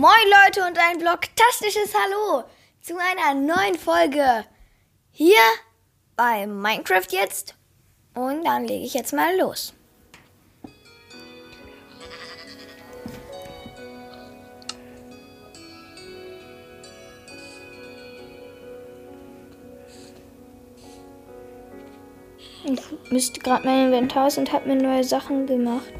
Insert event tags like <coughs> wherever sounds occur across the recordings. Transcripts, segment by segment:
Moin Leute und ein blogtastisches Hallo zu einer neuen Folge hier bei Minecraft jetzt. Und dann lege ich jetzt mal los. Ich müsste gerade mein Inventar und habe mir neue Sachen gemacht.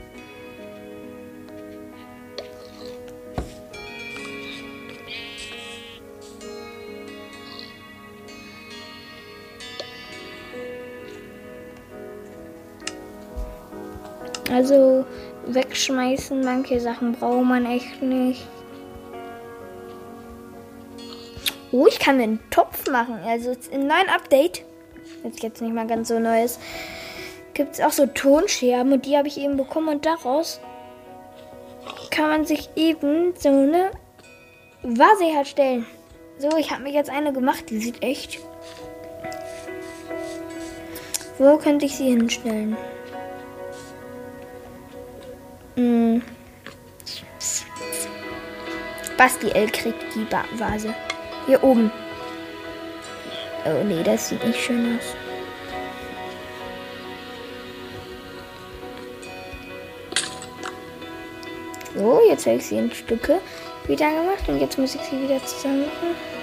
Also wegschmeißen, manche Sachen braucht man echt nicht. Oh, ich kann mir einen Topf machen. Also im neuen Update, jetzt jetzt nicht mal ganz so neues, gibt es auch so Tonscherben und die habe ich eben bekommen und daraus kann man sich eben so eine Vase herstellen. So, ich habe mir jetzt eine gemacht, die sieht echt. Wo könnte ich sie hinstellen? Hm. Basti L kriegt die ba Vase. Hier oben. Oh nee, das sieht nicht schön aus. So, jetzt habe ich sie in Stücke wieder gemacht und jetzt muss ich sie wieder zusammen machen.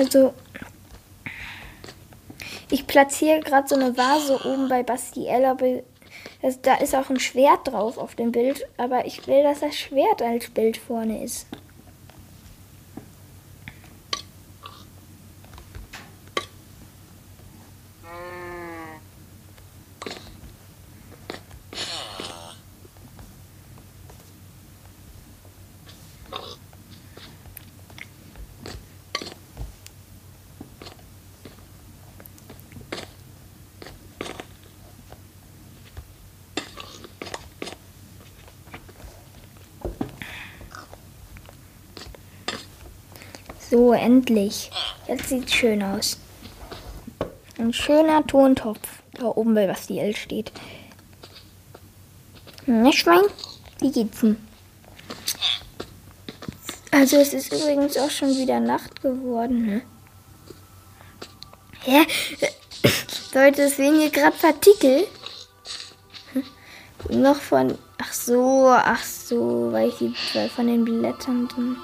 Also, ich platziere gerade so eine Vase oben bei Bastiel, aber das, da ist auch ein Schwert drauf auf dem Bild, aber ich will, dass das Schwert als Bild vorne ist. So, endlich. Jetzt sieht's schön aus. Ein schöner Tontopf. Da oben bei was die L steht. Ne, Schwein? Wie geht's denn? Also es ist übrigens auch schon wieder Nacht geworden, ne? Hä? <coughs> Leute, sehen hier gerade Partikel? Noch von... Ach so, ach so, weil ich die von den Blättern... Drin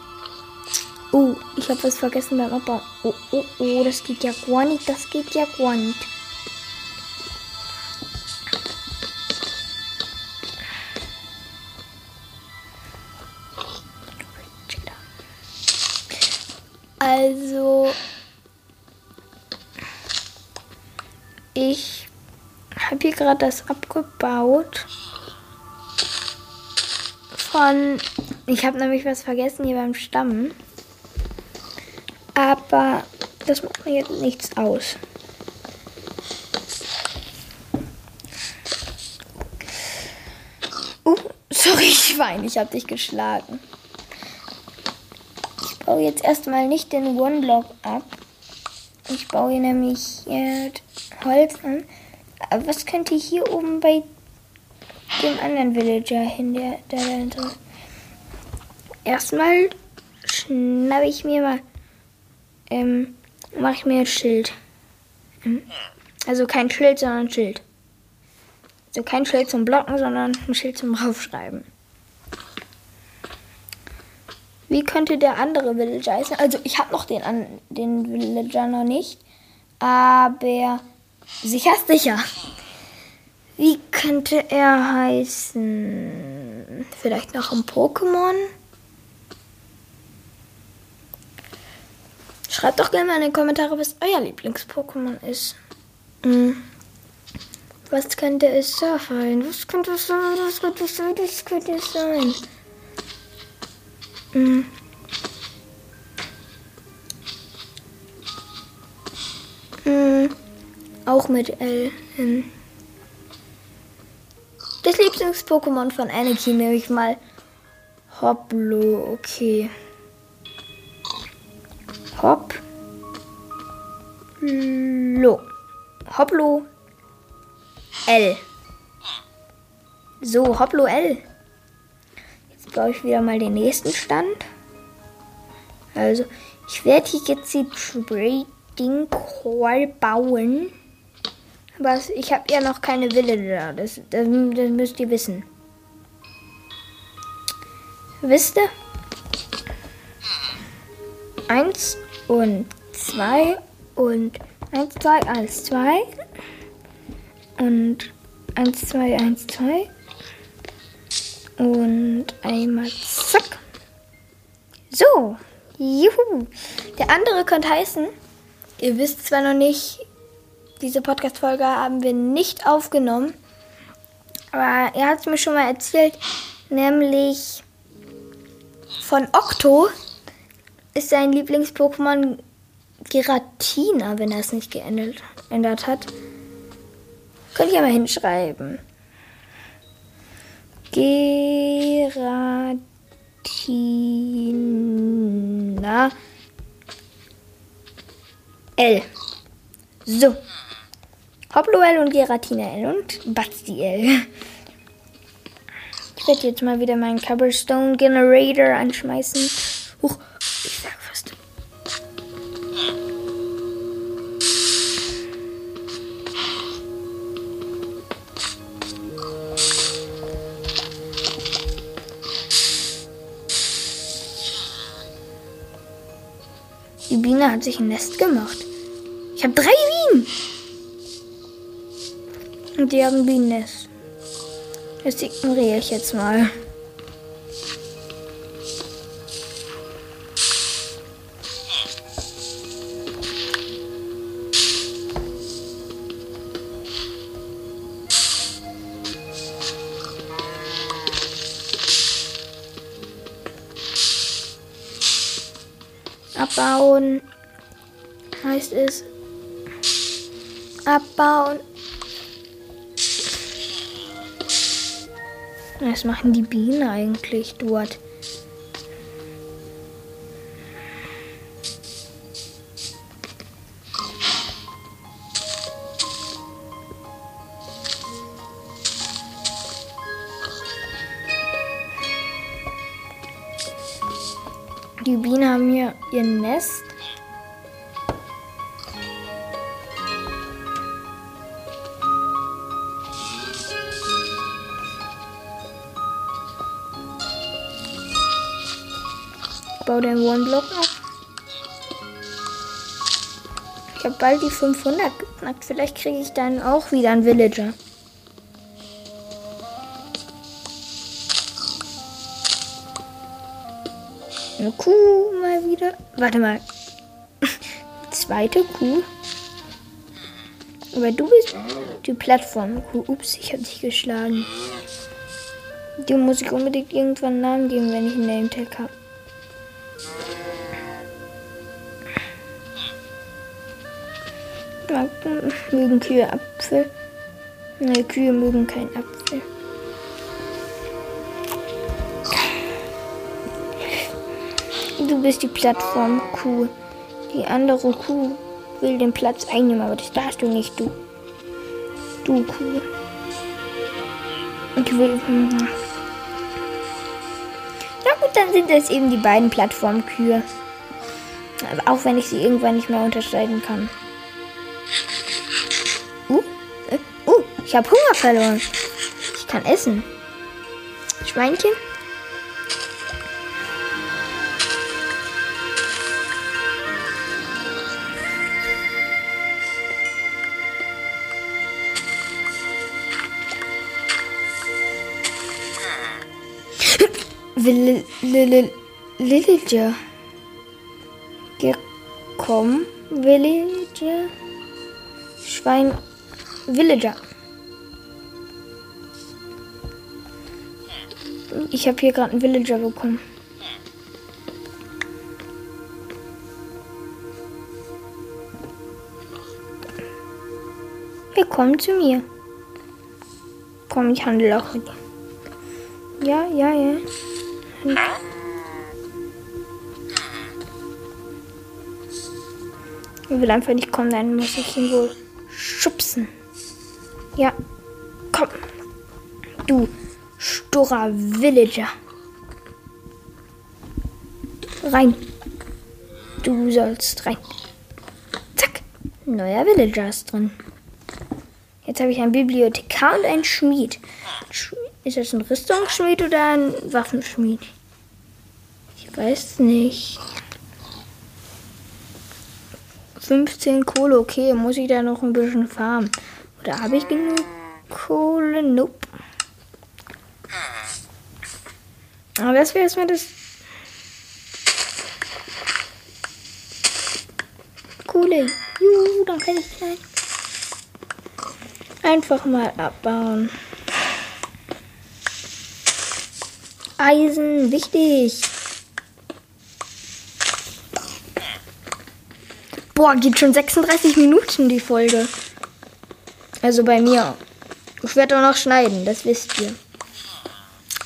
Oh, ich habe was vergessen beim Abbau. Oh, oh, oh, das geht ja gar nicht. Das geht ja gar nicht. Also, ich habe hier gerade das abgebaut von. Ich habe nämlich was vergessen hier beim Stamm. Aber das macht mir jetzt nichts aus. Uh, sorry, Schwein, <laughs> ich habe dich geschlagen. Ich baue jetzt erstmal nicht den One-Block ab. Ich baue hier nämlich äh, Holz an. Aber was könnte hier oben bei dem anderen Villager hin, der, der dahinter Erstmal schnappe ich mir mal ähm, mache ich mir ein Schild. Ähm, also kein Schild, sondern ein Schild. Also kein Schild zum Blocken, sondern ein Schild zum Draufschreiben. Wie könnte der andere Villager heißen? Also ich habe noch den, an, den Villager noch nicht. Aber sicher sicher. Wie könnte er heißen? Vielleicht noch ein Pokémon? Schreibt doch gerne mal in die Kommentare, was euer Lieblings-Pokémon ist. Hm. Was könnte es sein? Was könnte es sein? Was könnte es sein? Was könnte es sein? Hm. Hm. Auch mit L. Hm. Das Lieblings-Pokémon von Anakin nehme ich mal. Hoplo, okay. Hop. Lo. Hoplo. L. So, Hoplo L. Jetzt baue ich wieder mal den nächsten Stand. Also, ich werde hier jetzt die Trading Call bauen. Aber ich habe ja noch keine da. Das, das, das müsst ihr wissen. Wisst ihr? Eins und zwei und eins, zwei, eins, zwei und eins, zwei, eins, zwei und einmal zack. So, juhu. Der andere könnte heißen, ihr wisst zwar noch nicht, diese Podcast-Folge haben wir nicht aufgenommen, aber er hat es mir schon mal erzählt, nämlich von Okto ist sein Lieblings-Pokémon Giratina, wenn er es nicht geändert hat. Könnt ihr mal hinschreiben. Giratina L. So. Hoplo L und Giratina L und Basti L. Ich werde jetzt mal wieder meinen Cobblestone Generator anschmeißen. Huch, fast. Die Biene hat sich ein Nest gemacht. Ich habe drei Bienen. Und die haben Bienennest. Das ignoriere ich jetzt mal. Es abbauen. Was machen die Bienen eigentlich dort? Die Bienen haben hier ihr Nest. Baue den One-Block auf. Ich habe bald die 500 geknackt. Vielleicht kriege ich dann auch wieder einen Villager. Eine Kuh mal wieder. Warte mal. <laughs> Zweite Kuh. Aber du bist die Plattform-Kuh. Ups, ich habe dich geschlagen. Die muss ich unbedingt irgendwann einen Namen geben, wenn ich einen Name-Tag habe. Mögen Kühe Apfel. Ne, Kühe mögen keinen Apfel. Du bist die Plattform-Kuh. Die andere Kuh will den Platz einnehmen, aber das darfst du nicht, du. Du Kuh. Ich will. Na gut, dann sind es eben die beiden Plattformkühe. Auch wenn ich sie irgendwann nicht mehr unterscheiden kann. Ich habe Hunger verloren. Ich kann essen. Schweinchen? Villager. komm, Villager. Schwein. Villager. Ich habe hier gerade einen Villager bekommen. Wir kommen zu mir. Komm, ich handle auch mit. Ja, ja, ja. Er will einfach nicht kommen, dann muss ich ihn wohl schubsen. Ja, komm. Du sturer Villager. Rein. Du sollst rein. Zack. Neuer Villager ist drin. Jetzt habe ich einen Bibliothekar und einen Schmied. Ist das ein Rüstungsschmied oder ein Waffenschmied? Ich weiß nicht. 15 Kohle, okay, muss ich da noch ein bisschen farmen? Oder habe ich genug Kohle? Nope. Aber das wäre erstmal das. Kohle. Juhu, dann kann ich gleich. Einfach mal abbauen. Eisen, wichtig. Boah, geht schon 36 Minuten die Folge. Also bei mir. Ich werde auch noch schneiden, das wisst ihr.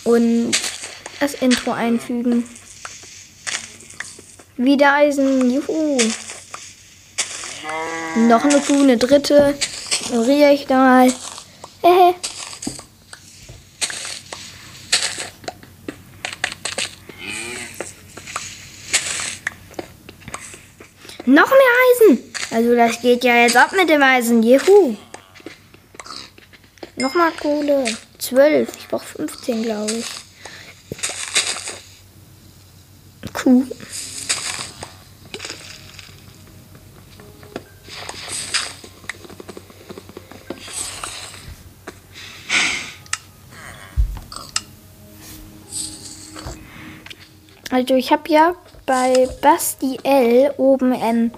Und das Intro einfügen. Wieder Eisen, juhu. Noch eine Kuh, eine dritte. Ignoriere ich da mal. Äh. Noch mehr Eisen. Also das geht ja jetzt ab mit dem Eisen. Juhu. Nochmal Kohle. 12. Ich brauche 15, glaube ich. Kuh. Also ich habe ja bei Basti L oben ähm,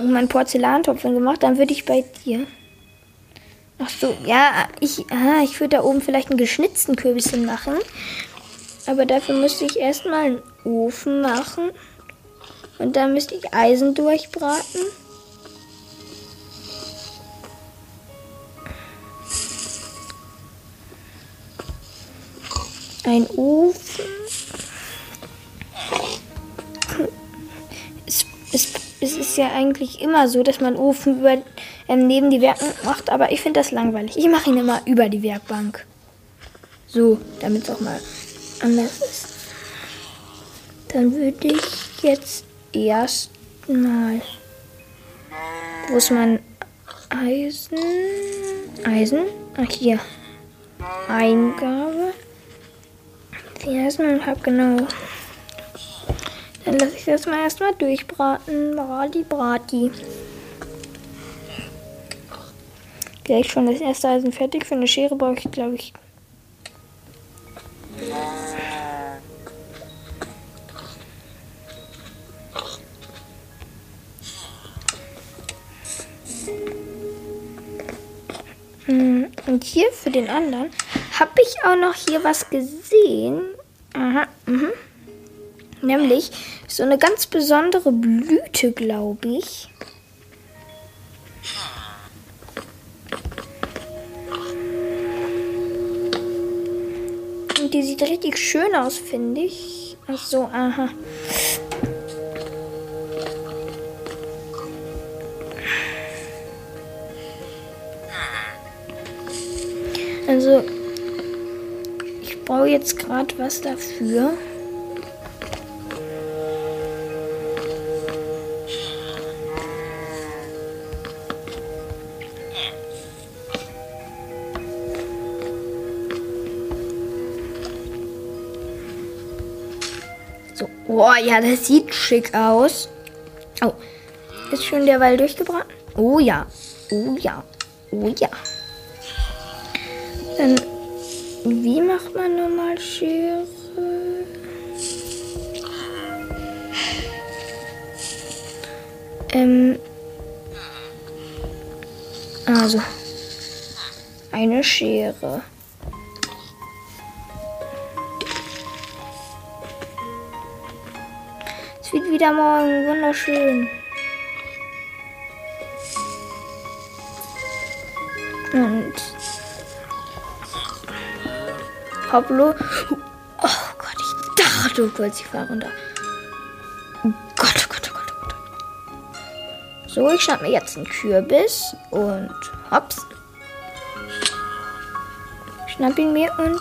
mein Porzellantopf gemacht, dann würde ich bei dir. Ach so, ja, ich, ich würde da oben vielleicht einen geschnitzten Kürbisschen machen. Aber dafür müsste ich erstmal Ofen machen. Und dann müsste ich Eisen durchbraten. Ein Ofen. es ist ja eigentlich immer so, dass man Ofen über, ähm, neben die Werkbank macht, aber ich finde das langweilig. Ich mache ihn immer über die Werkbank. So, damit es auch mal anders ist. Dann würde ich jetzt erstmal. Wo ist mein Eisen? Eisen? Ach, hier. Eingabe. Die Eisen und habe genau dann lasse ich das mal erstmal durchbraten. Brati, Brati. Gleich schon das erste Eisen fertig. Für eine Schere brauche ich, glaube ich. Und hier für den anderen habe ich auch noch hier was gesehen. Aha, mhm. Nämlich so eine ganz besondere Blüte, glaube ich. Und die sieht richtig schön aus, finde ich. Ach so, aha. Also, ich brauche jetzt gerade was dafür. Boah, ja, das sieht schick aus. Oh, ist schon der Wald durchgebraten? Oh ja, oh ja, oh ja. Dann, wie macht man nochmal Schere? Ähm. Also. Eine Schere. Es wird wieder morgen wunderschön. Und Pablo. Oh Gott, ich dachte kurz, ich fahre runter. Oh Gott, oh Gott, oh Gott, oh Gott. So, ich schnapp mir jetzt einen Kürbis und hops. Schnapp ihn mir und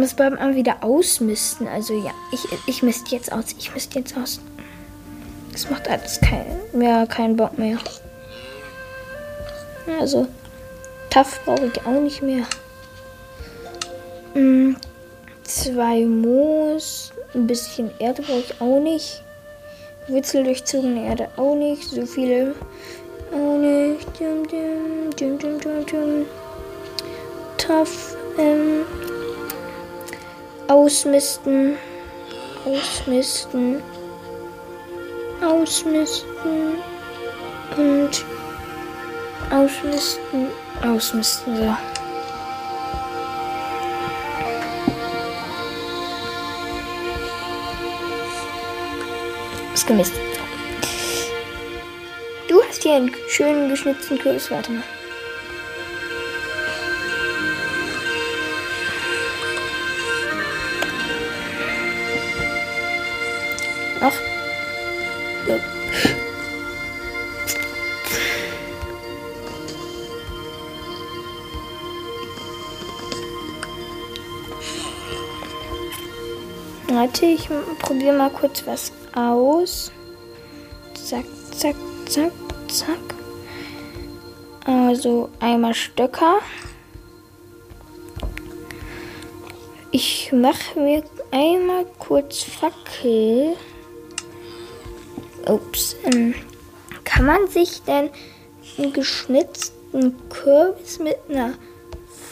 Ich muss beim mal wieder ausmisten. Also ja, ich, ich misst jetzt aus. Ich misst jetzt aus. Das macht alles kein, mehr keinen Bock mehr. Also, Tough brauche ich auch nicht mehr. Hm, zwei Moos. Ein bisschen Erde brauche ich auch nicht. Wurzeldurchzogene Erde auch nicht. So viele auch nicht. Tough. Ähm, Ausmisten. Ausmisten. Ausmisten. Und ausmisten. Ausmisten. So. Ist gemistet. Du hast hier einen schönen geschnitzten Kürbis. Warte mal. Ach. Warte, ich probiere mal kurz was aus. Zack, zack, zack, zack. Also einmal Stöcker. Ich mache mir einmal kurz Fackel. Ups. Ähm, kann man sich denn einen geschnitzten Kürbis mit einer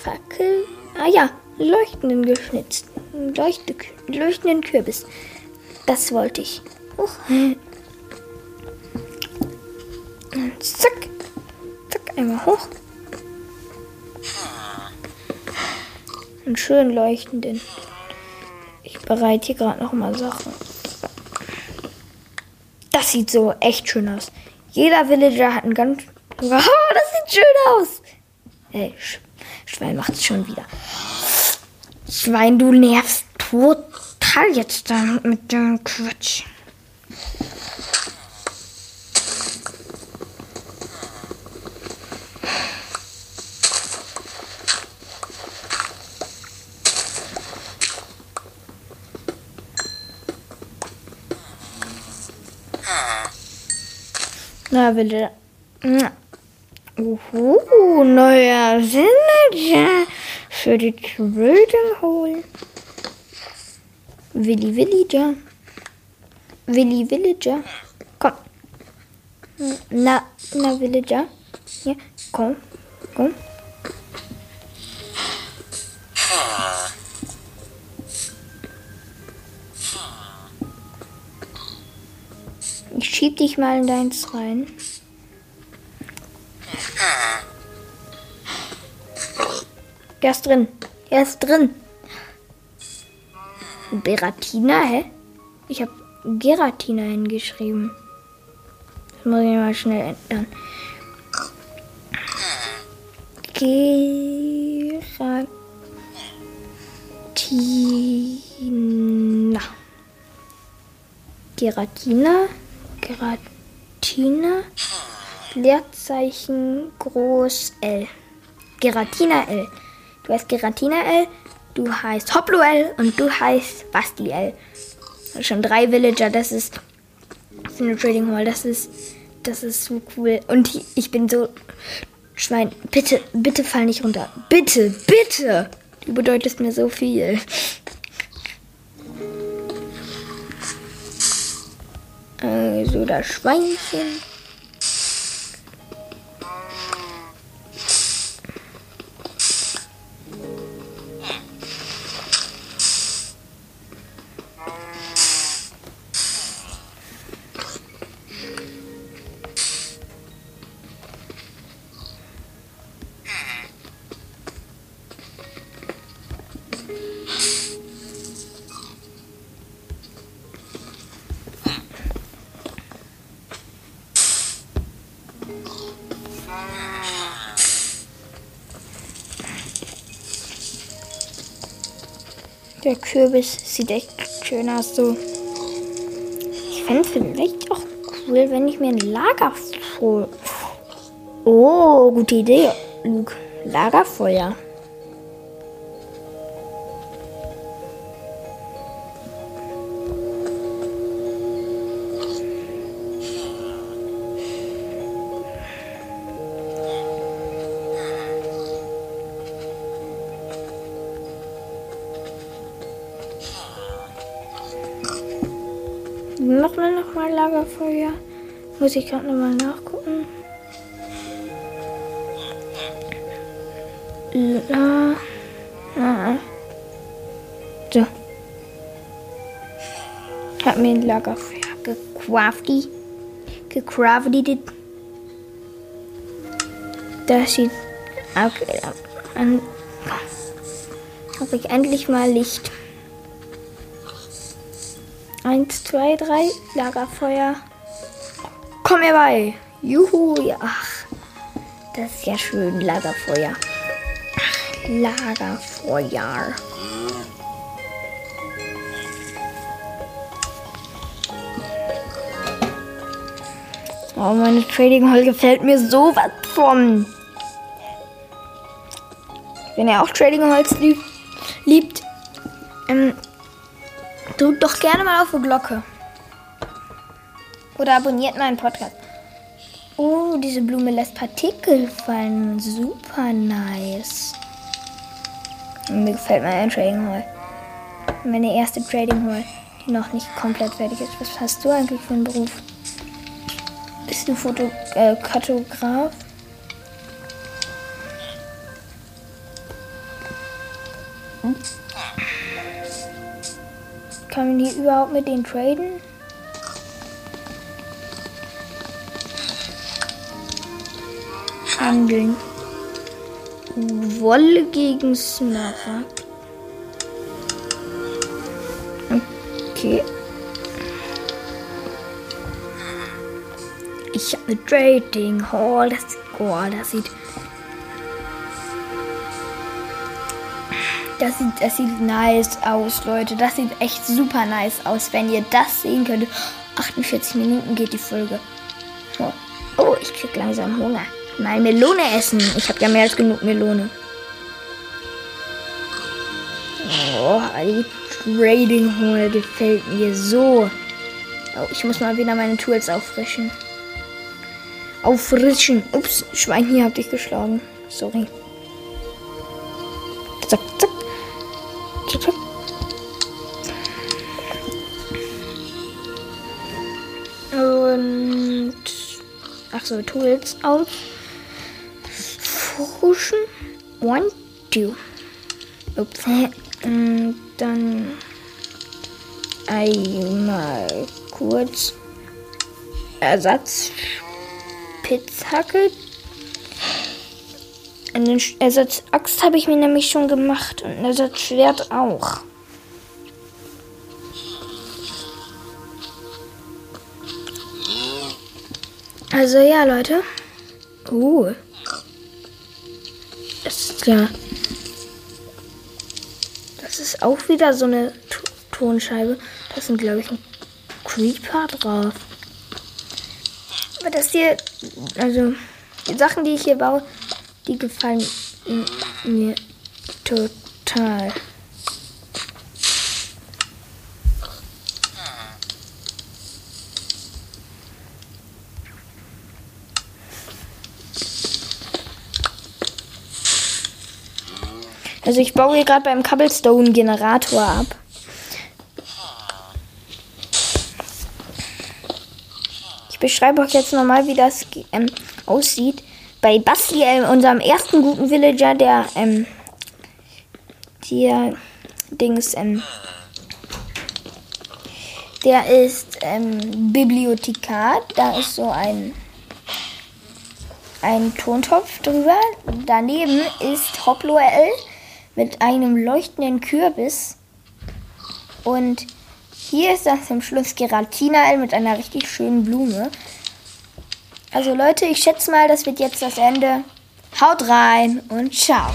Fackel. Ah ja, leuchtenden geschnitzten. Leuchte, leuchtenden Kürbis. Das wollte ich. Huch. Zack. Zack, einmal hoch. Einen schön leuchtenden. Ich bereite hier gerade noch mal Sachen. Sieht so echt schön aus. Jeder Villager hat einen ganz. <laughs> Oh, das sieht schön aus. Ey, Sch Schwein macht es schon wieder. Schwein, du nervst total jetzt mit dem Quatsch. Na, bitte. Uhu, neuer Villager für die Trading holen. Willi Villager. Willi Villager. Komm. Na, na Villager. Ja, komm. Komm. Dich mal in deins rein. Er ist drin. Er ist drin. Beratina, hä? Ich habe Geratina hingeschrieben. Das muss ich mal schnell ändern. Geratina. Geratina. Geratina. Leerzeichen groß L. Geratina L. Du heißt Geratina L, du heißt Hoplo L und du heißt Basti L. Schon drei Villager, das ist, ist eine Trading Hall, das ist, das ist so cool. Und ich bin so, Schwein, bitte, bitte fall nicht runter. Bitte, bitte. Du bedeutest mir so viel. Also das Schweinchen. Der Kürbis sieht echt schön aus. So. Ich fände es vielleicht auch cool, wenn ich mir ein Lagerfeuer. Oh, gute Idee, Luke. Lagerfeuer. Noch mal Lagerfeuer. Muss ich gerade nochmal nachgucken. La. Ah. So. Hab mir ein Lagerfeuer gecrafty. Gecraftet. Das sieht. Okay. An. Habe ich endlich mal Licht. Zwei, drei. Lagerfeuer. Komm mir bei. Juhu. Ach, das ist ja schön. Lagerfeuer. Lagerfeuer. Oh, meine Trading Hall gefällt mir so was von. Wenn ihr auch Trading Halls liebt, liebt ähm, drückt doch gerne mal auf die Glocke. Oder abonniert meinen Podcast. Oh, diese Blume lässt Partikel fallen. Super nice. Mir gefällt mein Trading Hall. Meine erste Trading Hall, die noch nicht komplett fertig ist. Was hast du eigentlich für einen Beruf? Bist du Foto äh, Kartograf? Hm? Kann man die überhaupt mit denen traden? Handeln. Wolle gegen Smaragd. Okay. Ich habe eine Trading Hall. Das, oh, das sieht. Das sieht, das sieht nice aus, Leute. Das sieht echt super nice aus, wenn ihr das sehen könntet. 48 Minuten geht die Folge. Oh, oh ich krieg langsam Hunger. Mal Melone essen. Ich habe ja mehr als genug Melone. Oh, die Trading Hall gefällt mir so. Oh, ich muss mal wieder meine Tools auffrischen. Auffrischen. Ups, Schwein, hier hab dich geschlagen. Sorry. So, Tools auf. Frischen. One, two. Ups. Und dann einmal kurz Ersatzspitzhacke. Einen Ersatzaxt habe ich mir nämlich schon gemacht und ein Ersatzschwert auch. Also ja, Leute. Uh. Das ist ja. Das ist auch wieder so eine T Tonscheibe. Das sind, glaube ich, ein Creeper drauf. Aber das hier, also die Sachen, die ich hier baue, die gefallen mir total. Also ich baue hier gerade beim Cobblestone Generator ab. Ich beschreibe euch jetzt nochmal, wie das ähm, aussieht. Bei Basti, äh, unserem ersten guten Villager, der, ähm, der Dings, ähm, der ist ähm, Bibliothekar. Da ist so ein, ein Tontopf drüber. Daneben ist Hoploel mit einem leuchtenden Kürbis. Und hier ist das zum Schluss Geratinael mit einer richtig schönen Blume. Also Leute, ich schätze mal, das wird jetzt das Ende. Haut rein und ciao.